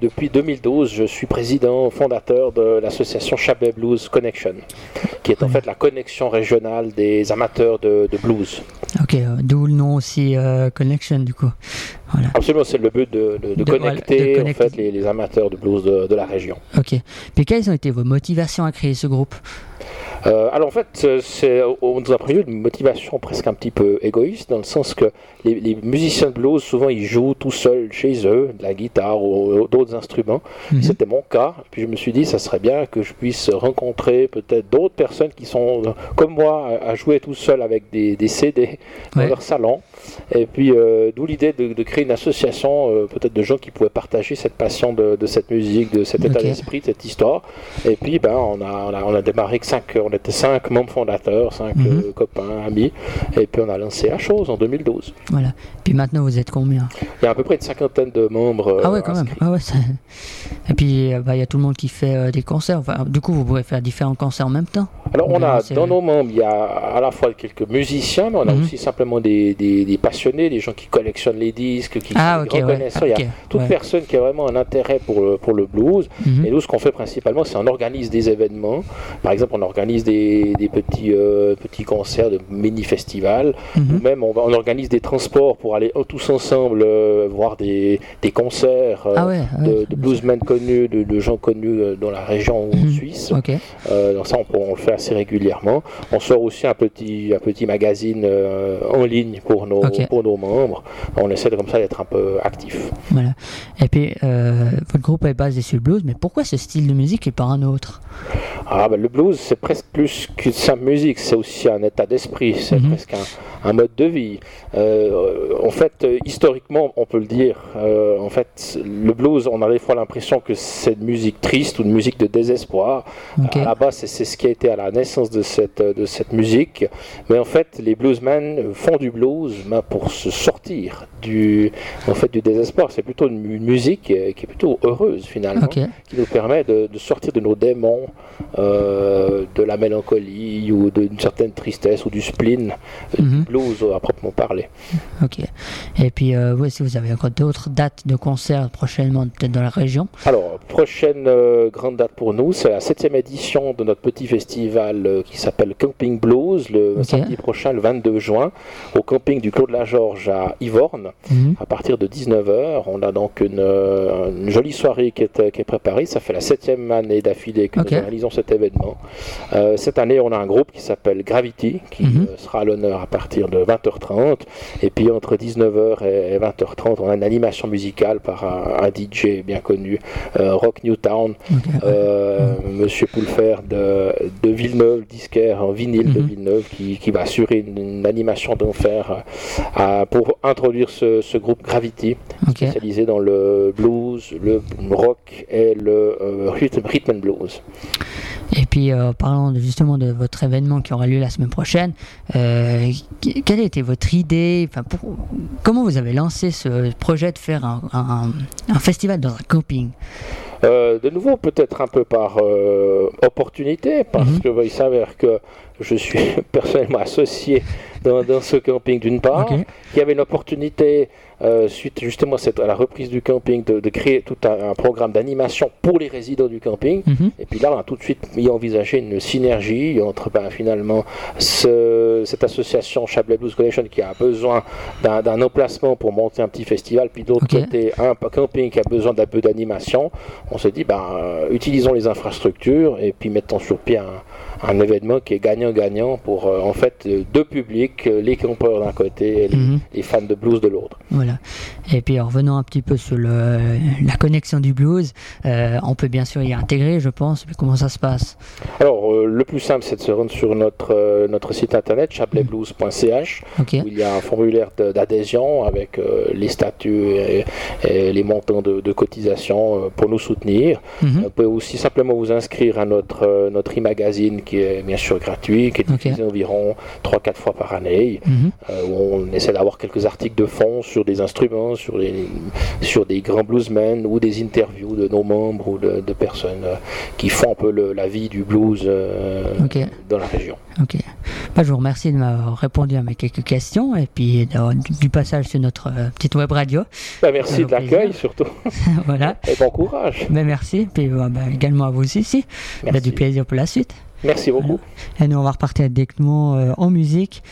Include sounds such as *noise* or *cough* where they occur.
Depuis 2012, je suis président fondateur de l'association Chablais Blues Connection, qui est en fait la connexion régionale des amateurs de, blues. Ok, euh, d'où le nom aussi euh, Connection du coup. Absolument, c'est le but de, connecter, en fait, les, amateurs de blues de, de la région. Ok. Puis quelles ont été vos motivations à créer ce groupe? Euh, alors en fait, c'est on nous a prévu une motivation presque un petit peu égoïste, dans le sens que les, musiciens de blues, souvent, ils jouent tout seuls chez eux, de la guitare ou, d'autres instruments. Mhm. C'était mon cas. Puis je me suis dit, ça serait bien que je puisse rencontrer peut-être d'autres personnes qui sont comme moi à, jouer tout seul avec des, CD dans leur salon. Et puis, euh, d'où l'idée de, créer une association, euh, peut-être de gens qui pouvaient partager cette passion de, cette musique, de cet état d'esprit, de cette histoire. Et puis, ben, on a, on a, on a démarré que cinq, on était cinq membres fondateurs, cinq mhm. euh, copains, amis. Et puis, on a lancé la chose en 2012. Voilà. Puis maintenant, vous êtes combien? Il y a à peu près une cinquantaine de membres. ah ouais, quand même. Ah ouais, *laughs* Et puis, bah, il y a tout le monde qui fait des concerts. Enfin, du coup, vous pouvez faire différents concerts en même temps. Alors, on a dans nos membres, il y a à la fois quelques musiciens, mais on a mhm. aussi simplement des, des passionnés, des gens qui collectionnent les disques, qui ah, reconnaissent Il y a toute personne qui a vraiment un intérêt pour le, pour le blues. Mhm. Et nous, ce qu'on fait principalement, c'est on organise des événements. Par exemple, on organise des, des petits, euh, petits concerts de mini-festivals. Mhm. Ou même, on, on, organise des transports pour aller tous ensemble euh, voir des, des concerts euh, ah de, de, bluesmen connus, de, de, gens connus dans la région mhm. Suisse. donc ça, on, on, le fait assez régulièrement. On sort aussi un petit, un petit magazine en ligne pour nos, pour nos membres. On essaie de, comme ça d'être un peu actif. Voilà. Et puis, votre groupe est basé sur le blues, mais pourquoi ce style de musique et pas un autre? Ah, ben, Le blues, c'est presque plus que sa musique, c'est aussi un état d'esprit, c'est mhm. presque un, un, mode de vie. Euh, en fait, historiquement, on peut le dire, euh, en fait, le blues, on a des fois l'impression que c'est une musique triste ou une musique de désespoir. À la base, c'est ce qui a été à la naissance de cette, de cette musique. Mais en fait, les bluesmen font du blues pour se sortir du, en fait, du désespoir. C'est plutôt une, musique qui est, plutôt heureuse finalement, qui nous permet de, sortir de nos démons, euh, de la mélancolie ou d'une certaine tristesse ou du spleen, euh, du mhm. blues à proprement parler. Ok. Et puis, euh, si vous avez encore d'autres dates de concerts prochainement, peut-être dans la région Alors, prochaine grande date pour nous, c'est la septième édition de notre petit festival qui s'appelle Camping Blues, le samedi prochain, le 22 juin, au camping du Clos de la Georges à Yvorne, mhm. à partir de 19h. On a donc une, jolie soirée qui est, qui est, préparée. Ça fait la septième année d'affilée que nous réalisons cet événement. Euh, cette année, on a un groupe qui s'appelle Gravity, qui mhm. euh, sera à l'honneur à partir de 20h30. Et puis entre 19h et 20h30, on a une animation musicale par un, DJ bien connu, euh, Rock Newtown, Monsieur Poulfer de, de, Villeneuve, disquaire en vinyle de mhm. Villeneuve, qui, qui va assurer une, animation d'enfer pour introduire ce, groupe Gravity, spécialisé dans le blues, le rock et le rhythm, and blues. Et puis, euh, parlons justement de votre événement qui aura lieu la semaine prochaine. Euh, quelle était votre idée enfin, Comment vous avez lancé ce projet de faire un, festival dans un camping? Euh, de nouveau, peut-être un peu par opportunité, parce mhm. que qu'il s'avère que je suis *laughs* personnellement associé dans, ce camping d'une part, qui avait une opportunité, euh, suite justement à la reprise du camping, de, créer tout un, programme d'animation pour les résidents du camping. Mhm. Et puis là, on a tout de suite mis envisagé une synergie entre ben, finalement cette association Chablais Blues Collection qui a besoin d'un emplacement pour monter un petit festival, puis d'autre côté, un camping qui a besoin d'un peu d'animation. On s'est dit, ben, euh, utilisons les infrastructures et puis mettons sur pied un un événement qui est gagnant-gagnant pour euh, en fait deux publics, les campeurs d'un côté et mhm. les, fans de blues de l'autre. Voilà. Et puis en revenant un petit peu sur le, la connexion du blues, euh, on peut bien sûr y intégrer, je pense. Mais comment ça se passe? Alors le plus simple, c'est de se rendre sur notre notre site internet chapeletblues.ch où il y a un formulaire d'adhésion avec les statuts et, les montants de, cotisation pour nous soutenir. Mhm. Vous pouvez aussi simplement vous inscrire à notre notre e-magazine qui est bien sûr gratuit, qui est diffusé environ 3-4 fois par année, mhm. euh, où on essaie d'avoir quelques articles de fond sur des instruments, sur, les, sur des grands bluesmen ou des interviews de nos membres ou de, personnes euh, qui font un peu la vie du blues euh, dans la région. Ok. Bah, je vous remercie de m'avoir répondu à mes quelques questions et puis du passage sur notre euh, petite web radio. Bah, merci de l'accueil surtout. *laughs* voilà. Et bon courage. Bah, merci. Puis bah, également à vous aussi. du plaisir pour la suite. Merci beaucoup. Et nous, on va repartir avec mots en musique